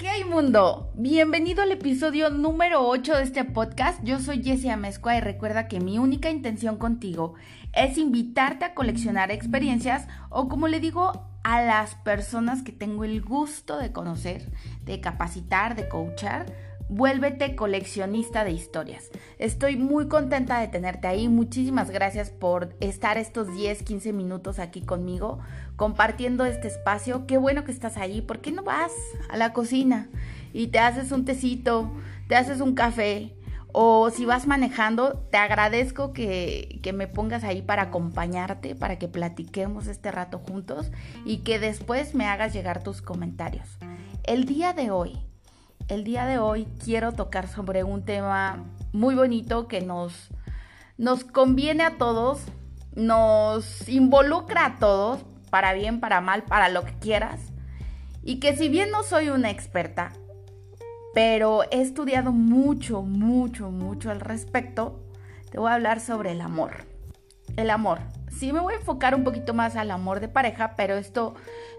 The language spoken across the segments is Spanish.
Ok mundo, bienvenido al episodio número 8 de este podcast. Yo soy Jessie Amezcua y recuerda que mi única intención contigo es invitarte a coleccionar experiencias o como le digo a las personas que tengo el gusto de conocer, de capacitar, de coachar Vuélvete coleccionista de historias. Estoy muy contenta de tenerte ahí. Muchísimas gracias por estar estos 10, 15 minutos aquí conmigo, compartiendo este espacio. Qué bueno que estás ahí. ¿Por qué no vas a la cocina y te haces un tecito, te haces un café? O si vas manejando, te agradezco que, que me pongas ahí para acompañarte, para que platiquemos este rato juntos y que después me hagas llegar tus comentarios. El día de hoy el día de hoy quiero tocar sobre un tema muy bonito que nos, nos conviene a todos, nos involucra a todos, para bien, para mal, para lo que quieras. Y que si bien no soy una experta, pero he estudiado mucho, mucho, mucho al respecto, te voy a hablar sobre el amor. El amor sí me voy a enfocar un poquito más al amor de pareja, pero esto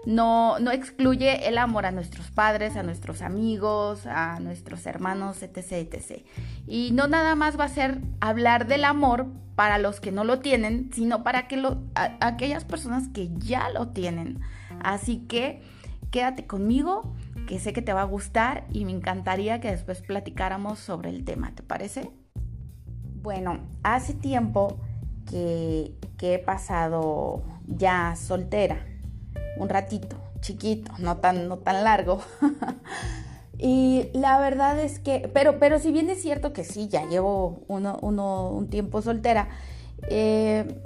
no, no excluye el amor a nuestros padres, a nuestros amigos, a nuestros hermanos, etc, etc. Y no nada más va a ser hablar del amor para los que no lo tienen, sino para que lo, aquellas personas que ya lo tienen. Así que quédate conmigo, que sé que te va a gustar y me encantaría que después platicáramos sobre el tema, ¿te parece? Bueno, hace tiempo que, he pasado ya soltera, un ratito, chiquito, no tan, no tan largo. y la verdad es que, pero, pero si bien es cierto que sí, ya llevo uno, un tiempo soltera, eh,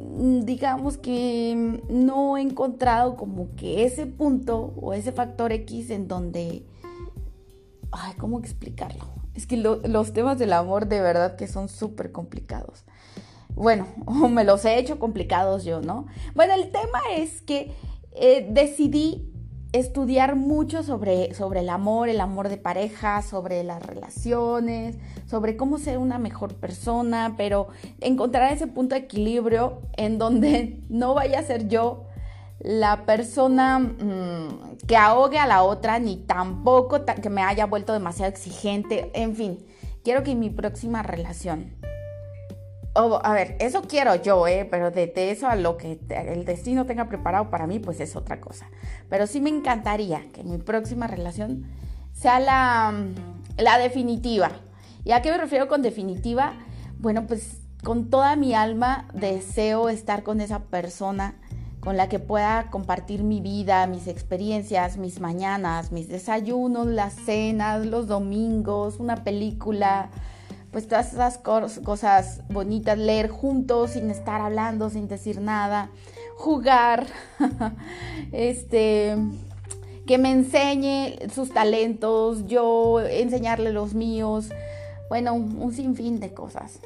digamos que no he encontrado como que ese punto o ese factor X en donde, ay, ¿cómo explicarlo? Es que los temas del amor de verdad que son súper complicados. Bueno, me los he hecho complicados yo, ¿no? Bueno, el tema es que eh, decidí estudiar mucho sobre, sobre el amor, el amor de pareja, sobre las relaciones, sobre cómo ser una mejor persona, pero encontrar ese punto de equilibrio en donde no vaya a ser yo la persona mm, que ahogue a la otra, ni tampoco que me haya vuelto demasiado exigente, en fin, quiero que mi próxima relación a ver, eso quiero yo, ¿eh? pero de, eso a lo que el destino tenga preparado para mí, pues es otra cosa. Pero sí me encantaría que mi próxima relación sea la, la definitiva. ¿Y a qué me refiero con definitiva? Bueno, pues con toda mi alma deseo estar con esa persona con la que pueda compartir mi vida, mis experiencias, mis mañanas, mis desayunos, las cenas, los domingos, una película, pues todas esas cosas bonitas, leer juntos sin estar hablando, sin decir nada, jugar, este, que me enseñe sus talentos, yo enseñarle los míos, bueno, un, sinfín de cosas.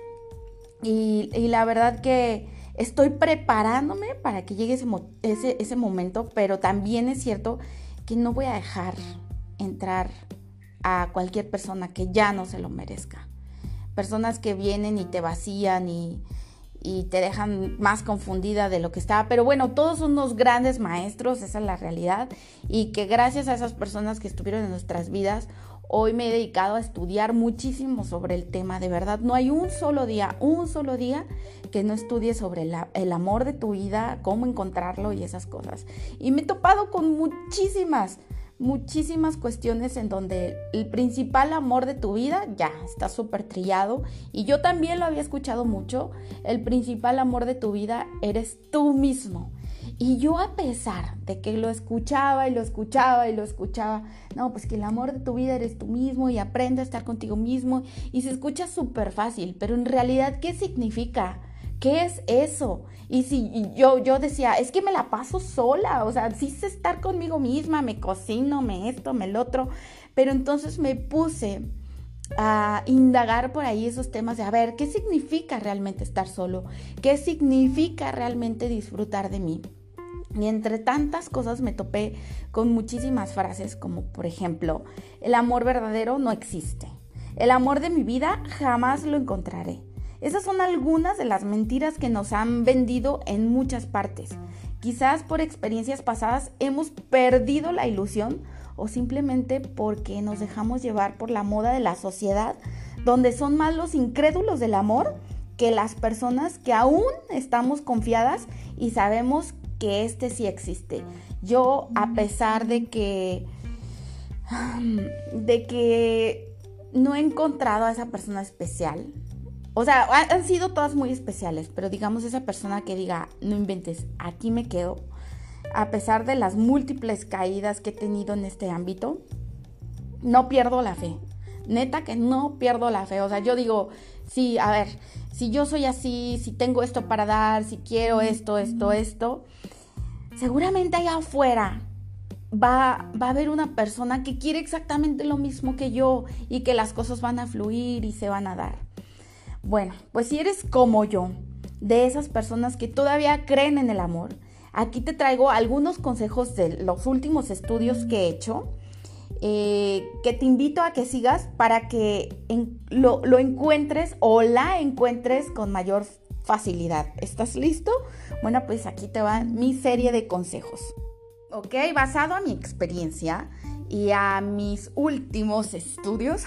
Y, la verdad que estoy preparándome para que llegue ese, ese momento, pero también es cierto que no voy a dejar entrar a cualquier persona que ya no se lo merezca personas que vienen y te vacían y, te dejan más confundida de lo que estaba. Pero bueno, todos son unos grandes maestros, esa es la realidad. Y que gracias a esas personas que estuvieron en nuestras vidas, hoy me he dedicado a estudiar muchísimo sobre el tema. De verdad, no hay un solo día, un solo día que no estudie sobre el amor de tu vida, cómo encontrarlo y esas cosas. Y me he topado con muchísimas muchísimas cuestiones en donde el principal amor de tu vida ya está súper trillado y yo también lo había escuchado mucho, el principal amor de tu vida eres tú mismo. Y yo a pesar de que lo escuchaba y lo escuchaba y lo escuchaba, no, pues que el amor de tu vida eres tú mismo y aprende a estar contigo mismo y se escucha súper fácil, pero en realidad, ¿qué significa? ¿Qué es eso? Y si yo, yo decía, es que me la paso sola, o sea, sí sé estar conmigo misma, me cocino, me esto, me el otro, pero entonces me puse a indagar por ahí esos temas de, a ver, ¿qué significa realmente estar solo? ¿Qué significa realmente disfrutar de mí? Y entre tantas cosas me topé con muchísimas frases como, por ejemplo, el amor verdadero no existe. El amor de mi vida jamás lo encontraré. Esas son algunas de las mentiras que nos han vendido en muchas partes. Quizás por experiencias pasadas hemos perdido la ilusión o simplemente porque nos dejamos llevar por la moda de la sociedad, donde son más los incrédulos del amor que las personas que aún estamos confiadas y sabemos que este sí existe. Yo, a pesar de que de que no he encontrado a esa persona especial. O sea, han sido todas muy especiales, pero digamos esa persona que diga, no inventes, aquí me quedo, a pesar de las múltiples caídas que he tenido en este ámbito, no pierdo la fe. Neta que no pierdo la fe. O sea, yo digo, sí, a ver, si yo soy así, si tengo esto para dar, si quiero esto, esto, esto, seguramente allá afuera va, va a haber una persona que quiere exactamente lo mismo que yo y que las cosas van a fluir y se van a dar. Bueno, pues si eres como yo, de esas personas que todavía creen en el amor, aquí te traigo algunos consejos de los últimos estudios que he hecho. Eh, que te invito a que sigas para que lo, lo encuentres o la encuentres con mayor facilidad. ¿Estás listo? Bueno, pues aquí te va mi serie de consejos. Ok, basado a mi experiencia y a mis últimos estudios,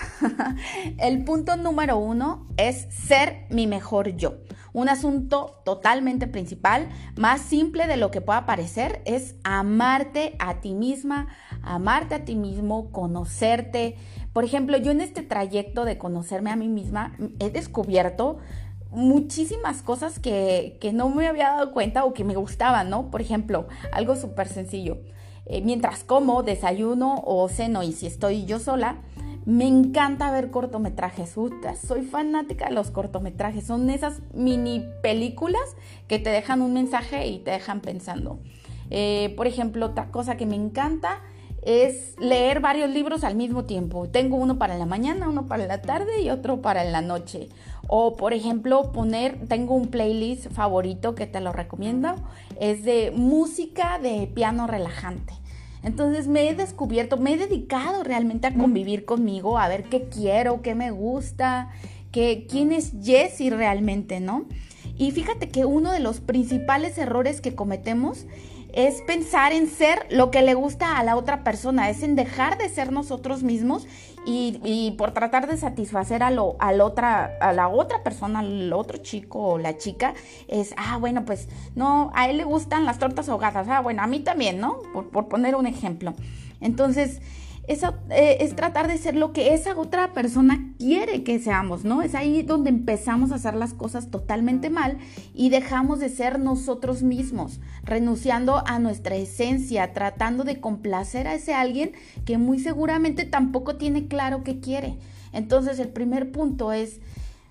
el punto número uno es ser mi mejor yo. Un asunto totalmente principal, más simple de lo que pueda parecer, es amarte a ti misma, amarte a ti mismo, conocerte. Por ejemplo, yo en este trayecto de conocerme a mí misma he descubierto muchísimas cosas que, no me había dado cuenta o que me gustaban, ¿no? Por ejemplo, algo súper sencillo. Eh, mientras como, desayuno o ceno y si estoy yo sola, me encanta ver cortometrajes. soy fanática de los cortometrajes. Son esas mini películas que te dejan un mensaje y te dejan pensando. Eh, por ejemplo, otra cosa que me encanta es leer varios libros al mismo tiempo. Tengo uno para la mañana, uno para la tarde y otro para la noche. O por ejemplo, poner, tengo un playlist favorito que te lo recomiendo, es de música de piano relajante. Entonces me he descubierto, me he dedicado realmente a convivir conmigo, a ver qué quiero, qué me gusta, qué, quién es Jessie realmente, ¿no? Y fíjate que uno de los principales errores que cometemos es pensar en ser lo que le gusta a la otra persona, es en dejar de ser nosotros mismos y, por tratar de satisfacer a, lo, a, la otra, a la otra persona, al otro chico o la chica, es, ah, bueno, pues no, a él le gustan las tortas ahogadas, ah, bueno, a mí también, ¿no? Por poner un ejemplo. Entonces, eso eh, es tratar de ser lo que esa otra persona quiere que seamos, ¿no? Es ahí donde empezamos a hacer las cosas totalmente mal y dejamos de ser nosotros mismos, renunciando a nuestra esencia, tratando de complacer a ese alguien que muy seguramente tampoco tiene claro qué quiere. Entonces el primer punto es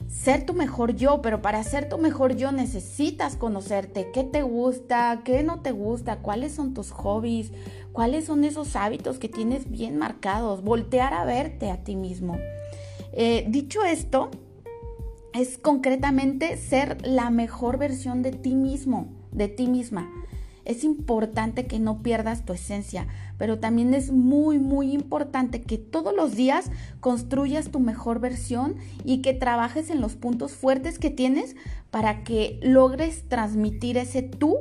ser tu mejor yo, pero para ser tu mejor yo necesitas conocerte, qué te gusta, qué no te gusta, cuáles son tus hobbies, cuáles son esos hábitos que tienes bien marcados, voltear a verte a ti mismo. Eh, dicho esto, es concretamente ser la mejor versión de ti mismo, de ti misma. Es importante que no pierdas tu esencia, pero también es muy, muy importante que todos los días construyas tu mejor versión y que trabajes en los puntos fuertes que tienes para que logres transmitir ese tú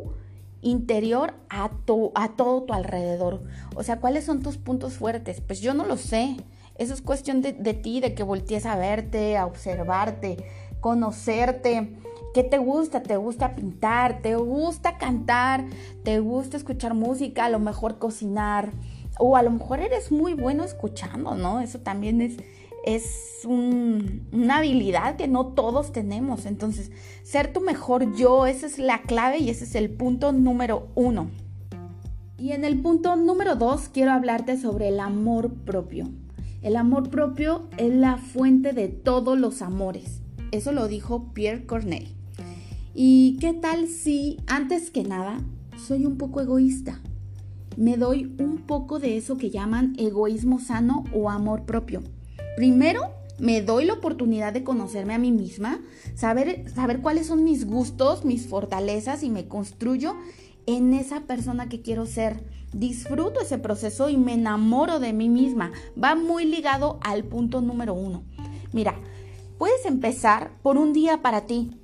interior a, a todo tu alrededor. O sea, ¿cuáles son tus puntos fuertes? Pues yo no lo sé. Eso es cuestión de, de ti, de que voltees a verte, a observarte, conocerte. ¿Qué te gusta? ¿Te gusta pintar? ¿Te gusta cantar? ¿Te gusta escuchar música? A lo mejor cocinar. O a lo mejor eres muy bueno escuchando, ¿no? Eso también es, es una habilidad que no todos tenemos. Entonces, ser tu mejor yo, esa es la clave y ese es el punto número uno. Y en el punto número dos quiero hablarte sobre el amor propio. El amor propio es la fuente de todos los amores. Eso lo dijo Pierre Corneille. ¿Y qué tal si, antes que nada, soy un poco egoísta? Me doy un poco de eso que llaman egoísmo sano o amor propio. Primero, me doy la oportunidad de conocerme a mí misma, saber, saber cuáles son mis gustos, mis fortalezas y me construyo en esa persona que quiero ser. Disfruto ese proceso y me enamoro de mí misma. Va muy ligado al punto número uno. Mira, puedes empezar por un día para ti.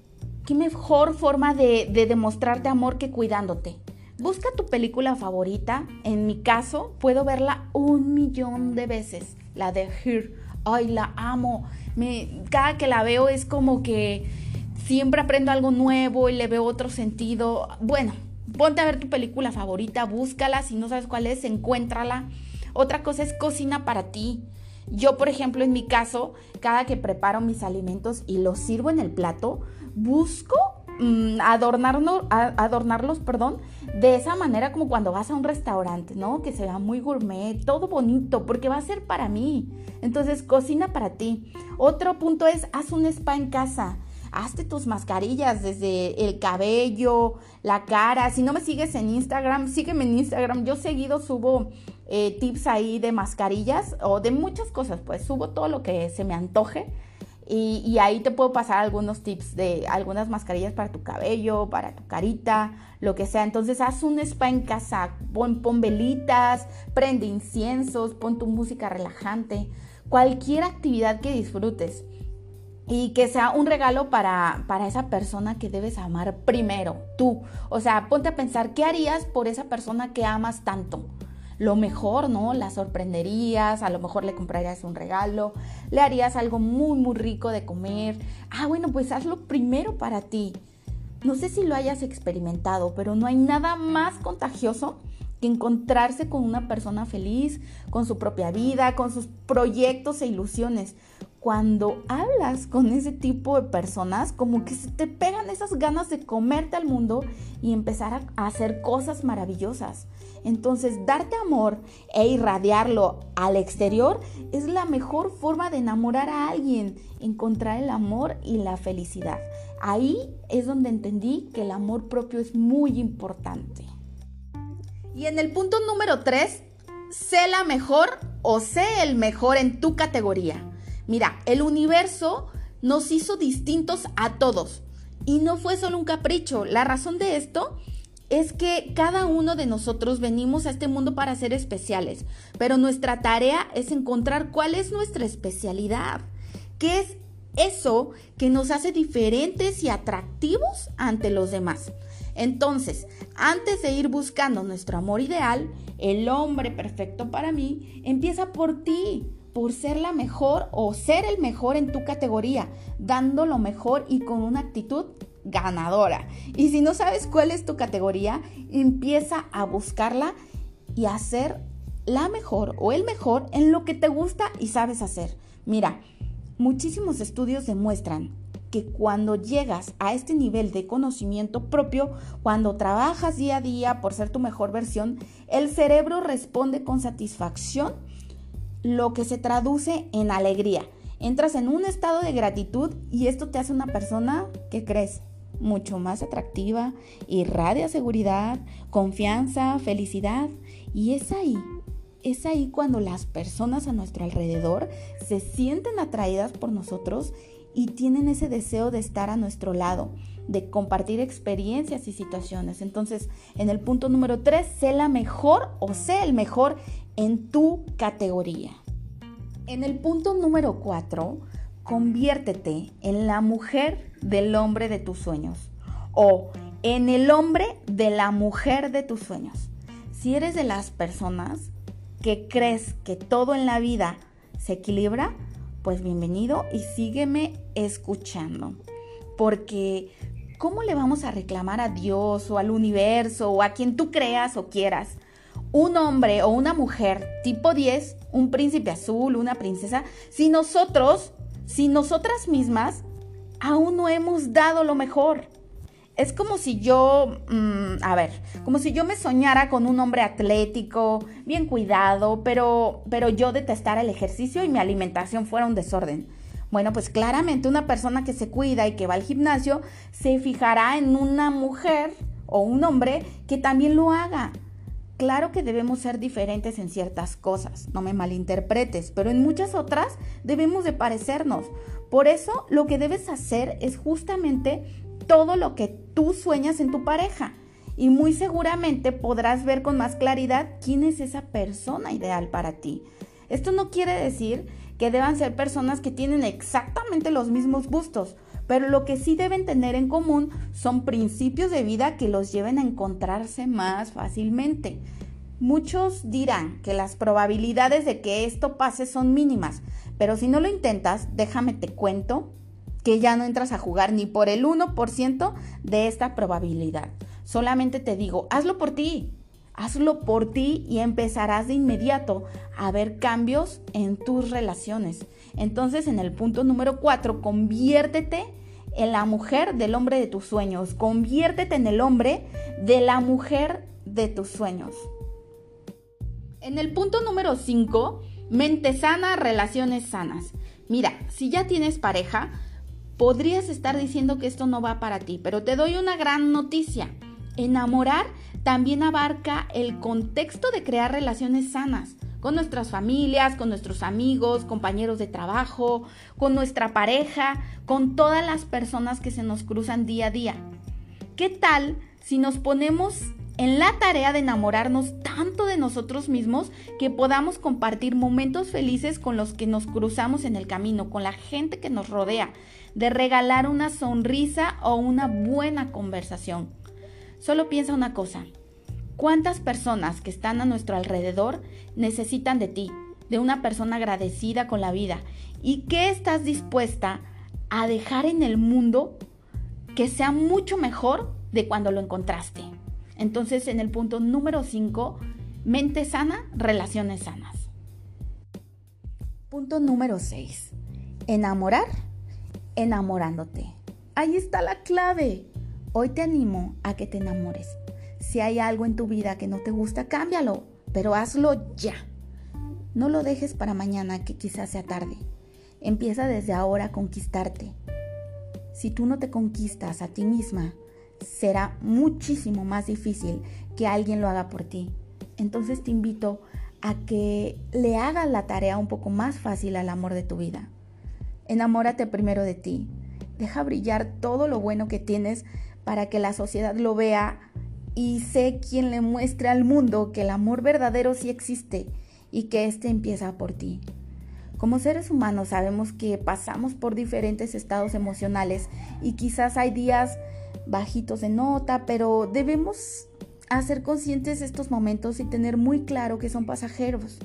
¿Qué mejor forma de, de demostrarte amor que cuidándote? Busca tu película favorita. En mi caso, puedo verla un millón de veces. La de Her. Ay, la amo. Me, cada que la veo es como que siempre aprendo algo nuevo y le veo otro sentido. Bueno, ponte a ver tu película favorita, búscala. Si no sabes cuál es, encuéntrala. Otra cosa es cocina para ti. Yo, por ejemplo, en mi caso, cada que preparo mis alimentos y los sirvo en el plato, busco mm, adornarlos, perdón, de esa manera como cuando vas a un restaurante, ¿no? Que se vea muy gourmet, todo bonito, porque va a ser para mí. Entonces, cocina para ti. Otro punto es, haz un spa en casa. Hazte tus mascarillas desde el cabello, la cara. Si no me sigues en Instagram, sígueme en Instagram. Yo seguido subo eh, tips ahí de mascarillas o de muchas cosas, pues subo todo lo que se me antoje. Y, ahí te puedo pasar algunos tips de algunas mascarillas para tu cabello, para tu carita, lo que sea. Entonces haz un spa en casa, pon, pon velitas, prende inciensos, pon tu música relajante, cualquier actividad que disfrutes y que sea un regalo para, para, esa persona que debes amar primero, tú. O sea, ponte a pensar, ¿qué harías por esa persona que amas tanto? Lo mejor, ¿no? La sorprenderías, a lo mejor le comprarías un regalo, le harías algo muy, muy rico de comer. Ah, bueno, pues hazlo primero para ti. No sé si lo hayas experimentado, pero no hay nada más contagioso que encontrarse con una persona feliz, con su propia vida, con sus proyectos e ilusiones cuando hablas con ese tipo de personas, como que se te pegan esas ganas de comerte al mundo y empezar a, hacer cosas maravillosas. Entonces, darte amor e irradiarlo al exterior es la mejor forma de enamorar a alguien, encontrar el amor y la felicidad. Ahí es donde entendí que el amor propio es muy importante. Y en el punto número 3, sé la mejor o sé el mejor en tu categoría. Mira, el universo nos hizo distintos a todos y no fue solo un capricho. La razón de esto es que cada uno de nosotros venimos a este mundo para ser especiales, pero nuestra tarea es encontrar cuál es nuestra especialidad, qué es eso que nos hace diferentes y atractivos ante los demás. Entonces, antes de ir buscando nuestro amor ideal, el hombre perfecto para mí, empieza por ti por ser la mejor o ser el mejor en tu categoría, dando lo mejor y con una actitud ganadora. Y si no sabes cuál es tu categoría, empieza a buscarla y a ser la mejor o el mejor en lo que te gusta y sabes hacer. Mira, muchísimos estudios demuestran que cuando llegas a este nivel de conocimiento propio, cuando trabajas día a día por ser tu mejor versión, el cerebro responde con satisfacción lo que se traduce en alegría. Entras en un estado de gratitud y esto te hace una persona que crees mucho más atractiva, irradia seguridad, confianza, felicidad. Y es ahí, es ahí cuando las personas a nuestro alrededor se sienten atraídas por nosotros y tienen ese deseo de estar a nuestro lado, de compartir experiencias y situaciones. Entonces, en el punto número 3, sé la mejor o sé el mejor en tu categoría. En el punto número 4, conviértete en la mujer del hombre de tus sueños o en el hombre de la mujer de tus sueños. Si eres de las personas que crees que todo en la vida se equilibra, pues bienvenido y sígueme escuchando. Porque ¿cómo le vamos a reclamar a Dios o al universo o a quien tú creas o quieras un hombre o una mujer tipo 10, un príncipe azul, una princesa, si nosotros, si nosotras mismas, aún no hemos dado lo mejor. Es como si yo, mm, a ver, como si yo me soñara con un hombre atlético, bien cuidado, pero, pero yo detestara el ejercicio y mi alimentación fuera un desorden. Bueno, pues claramente una persona que se cuida y que va al gimnasio se fijará en una mujer o un hombre que también lo haga. Claro que debemos ser diferentes en ciertas cosas, no me malinterpretes, pero en muchas otras debemos de parecernos. Por eso lo que debes hacer es justamente todo lo que tú sueñas en tu pareja. Y muy seguramente podrás ver con más claridad quién es esa persona ideal para ti. Esto no quiere decir que deban ser personas que tienen exactamente los mismos gustos, pero lo que sí deben tener en común son principios de vida que los lleven a encontrarse más fácilmente. Muchos dirán que las probabilidades de que esto pase son mínimas, pero si no lo intentas, déjame te cuento que ya no entras a jugar ni por el 1% de esta probabilidad. Solamente te digo, hazlo por ti, hazlo por ti y empezarás de inmediato a ver cambios en tus relaciones. Entonces, en el punto número 4, conviértete en la mujer del hombre de tus sueños, conviértete en el hombre de la mujer de tus sueños. En el punto número 5, mente sana, relaciones sanas. Mira, si ya tienes pareja, podrías estar diciendo que esto no va para ti, pero te doy una gran noticia. Enamorar también abarca el contexto de crear relaciones sanas con nuestras familias, con nuestros amigos, compañeros de trabajo, con nuestra pareja, con todas las personas que se nos cruzan día a día. ¿Qué tal si nos ponemos en la tarea de enamorarnos tanto de nosotros mismos que podamos compartir momentos felices con los que nos cruzamos en el camino, con la gente que nos rodea, de regalar una sonrisa o una buena conversación. Solo piensa una cosa, ¿cuántas personas que están a nuestro alrededor necesitan de ti, de una persona agradecida con la vida? ¿Y qué estás dispuesta a dejar en el mundo que sea mucho mejor de cuando lo encontraste? Entonces, en el punto número 5, mente sana, relaciones sanas. Punto número 6, enamorar, enamorándote. Ahí está la clave. Hoy te animo a que te enamores. Si hay algo en tu vida que no te gusta, cámbialo, pero hazlo ya. No lo dejes para mañana, que quizás sea tarde. Empieza desde ahora a conquistarte. Si tú no te conquistas a ti misma, será muchísimo más difícil que alguien lo haga por ti. Entonces te invito a que le hagas la tarea un poco más fácil al amor de tu vida. Enamórate primero de ti. Deja brillar todo lo bueno que tienes para que la sociedad lo vea y sé quien le muestre al mundo que el amor verdadero sí existe y que éste empieza por ti. Como seres humanos sabemos que pasamos por diferentes estados emocionales y quizás hay días bajitos de nota, pero debemos hacer conscientes estos momentos y tener muy claro que son pasajeros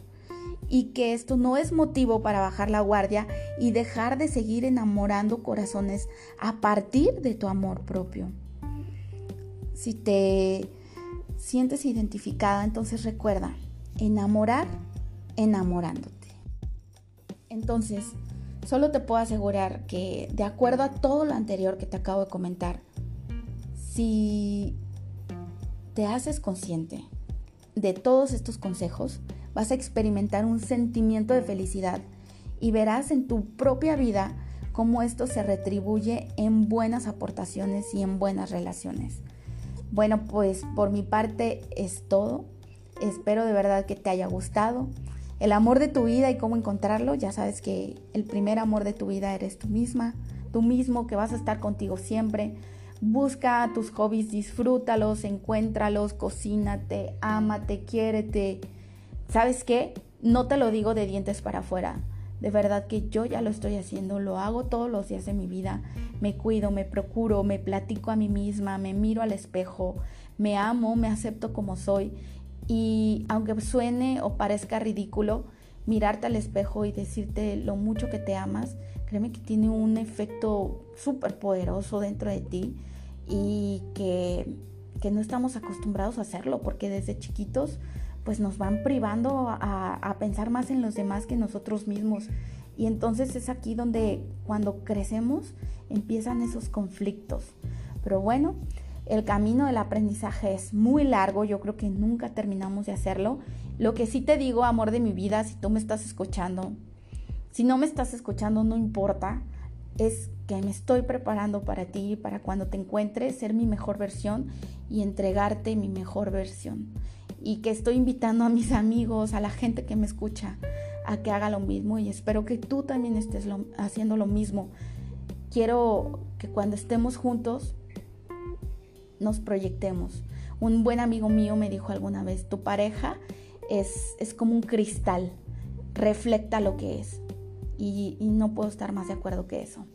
y que esto no es motivo para bajar la guardia y dejar de seguir enamorando corazones a partir de tu amor propio. Si te sientes identificada, entonces recuerda, enamorar enamorándote. Entonces, solo te puedo asegurar que de acuerdo a todo lo anterior que te acabo de comentar, si te haces consciente de todos estos consejos, vas a experimentar un sentimiento de felicidad y verás en tu propia vida cómo esto se retribuye en buenas aportaciones y en buenas relaciones. Bueno, pues por mi parte es todo. Espero de verdad que te haya gustado. El amor de tu vida y cómo encontrarlo, ya sabes que el primer amor de tu vida eres tú misma, tú mismo, que vas a estar contigo siempre Busca tus hobbies, disfrútalos, encuéntralos, cocínate, ámate, quiérete. ¿Sabes qué? No te lo digo de dientes para afuera. De verdad que yo ya lo estoy haciendo, lo hago todos los días de mi vida. Me cuido, me procuro, me platico a mí misma, me miro al espejo, me amo, me acepto como soy. Y aunque suene o parezca ridículo, mirarte al espejo y decirte lo mucho que te amas, créeme que tiene un efecto súper poderoso dentro de ti y que, no estamos acostumbrados a hacerlo porque desde chiquitos pues nos van privando a, a, pensar más en los demás que nosotros mismos. Y entonces es aquí donde cuando crecemos empiezan esos conflictos. Pero bueno, el camino del aprendizaje es muy largo, yo creo que nunca terminamos de hacerlo. Lo que sí te digo, amor de mi vida, si tú me estás escuchando, si no me estás escuchando, no importa, es que me estoy preparando para ti, para cuando te encuentres, ser mi mejor versión y entregarte mi mejor versión. Y que estoy invitando a mis amigos, a la gente que me escucha, a que haga lo mismo y espero que tú también estés haciendo lo mismo. Quiero que cuando estemos juntos nos proyectemos. Un buen amigo mío me dijo alguna vez, tu pareja es, es como un cristal, reflecta lo que es y, no puedo estar más de acuerdo que eso.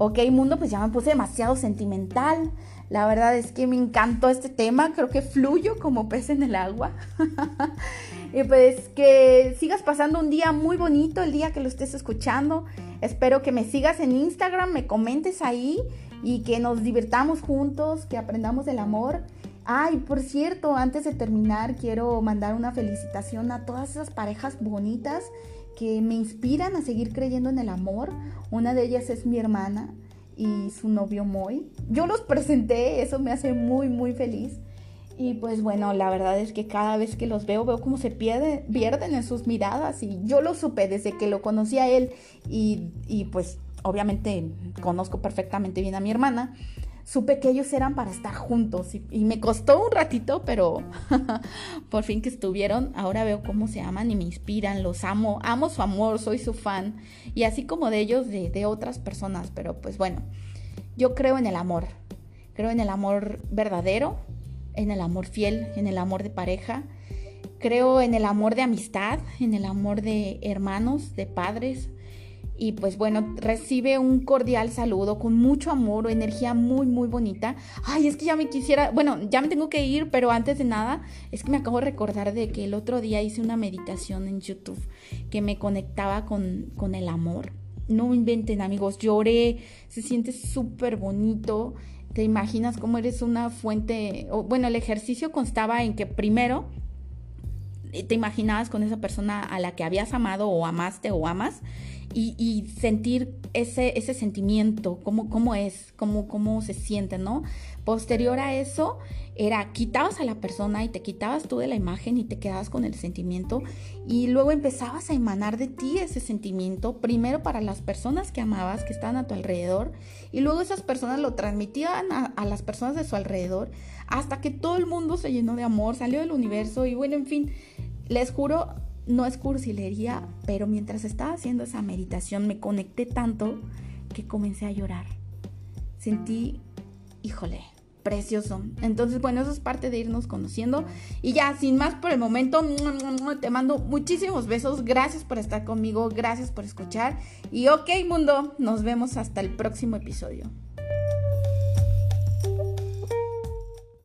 Ok, mundo, pues ya me puse demasiado sentimental. La verdad es que me encantó este tema, creo que fluyo como pez en el agua. y pues que sigas pasando un día muy bonito el día que lo estés escuchando. Espero que me sigas en Instagram, me comentes ahí y que nos divirtamos juntos, que aprendamos del amor. Ay, por cierto, antes de terminar, quiero mandar una felicitación a todas esas parejas bonitas que me inspiran a seguir creyendo en el amor. Una de ellas es mi hermana y su novio Moy. Yo los presenté, eso me hace muy, muy feliz. Y pues bueno, la verdad es que cada vez que los veo, veo cómo se pierde, pierden en sus miradas. Y yo lo supe desde que lo conocí a él. Y, y pues obviamente conozco perfectamente bien a mi hermana supe que ellos eran para estar juntos y, me costó un ratito, pero por fin que estuvieron, ahora veo cómo se aman y me inspiran, los amo, amo su amor, soy su fan. Y así como de ellos, de, de otras personas, pero pues bueno, yo creo en el amor, creo en el amor verdadero, en el amor fiel, en el amor de pareja, creo en el amor de amistad, en el amor de hermanos, de padres, y pues bueno, recibe un cordial saludo con mucho amor energía muy, muy bonita. Ay, es que ya me quisiera, bueno, ya me tengo que ir, pero antes de nada, es que me acabo de recordar de que el otro día hice una meditación en YouTube que me conectaba con, con el amor. No inventen amigos, lloré, se siente súper bonito. Te imaginas cómo eres una fuente, bueno, el ejercicio constaba en que primero eh, te imaginabas con esa persona a la que habías amado o amaste o amas y, sentir ese, ese sentimiento, cómo, cómo es, cómo, cómo se siente, ¿no? Posterior a eso, era quitabas a la persona y te quitabas tú de la imagen y te quedabas con el sentimiento y luego empezabas a emanar de ti ese sentimiento, primero para las personas que amabas, que estaban a tu alrededor, y luego esas personas lo transmitían a, a las personas de su alrededor, hasta que todo el mundo se llenó de amor, salió del universo y bueno, en fin, les juro, no es cursilería, pero mientras estaba haciendo esa meditación me conecté tanto que comencé a llorar. Sentí, híjole, precioso. Entonces, bueno, eso es parte de irnos conociendo. Y ya, sin más por el momento, te mando muchísimos besos. Gracias por estar conmigo, gracias por escuchar. Y ok, mundo, nos vemos hasta el próximo episodio.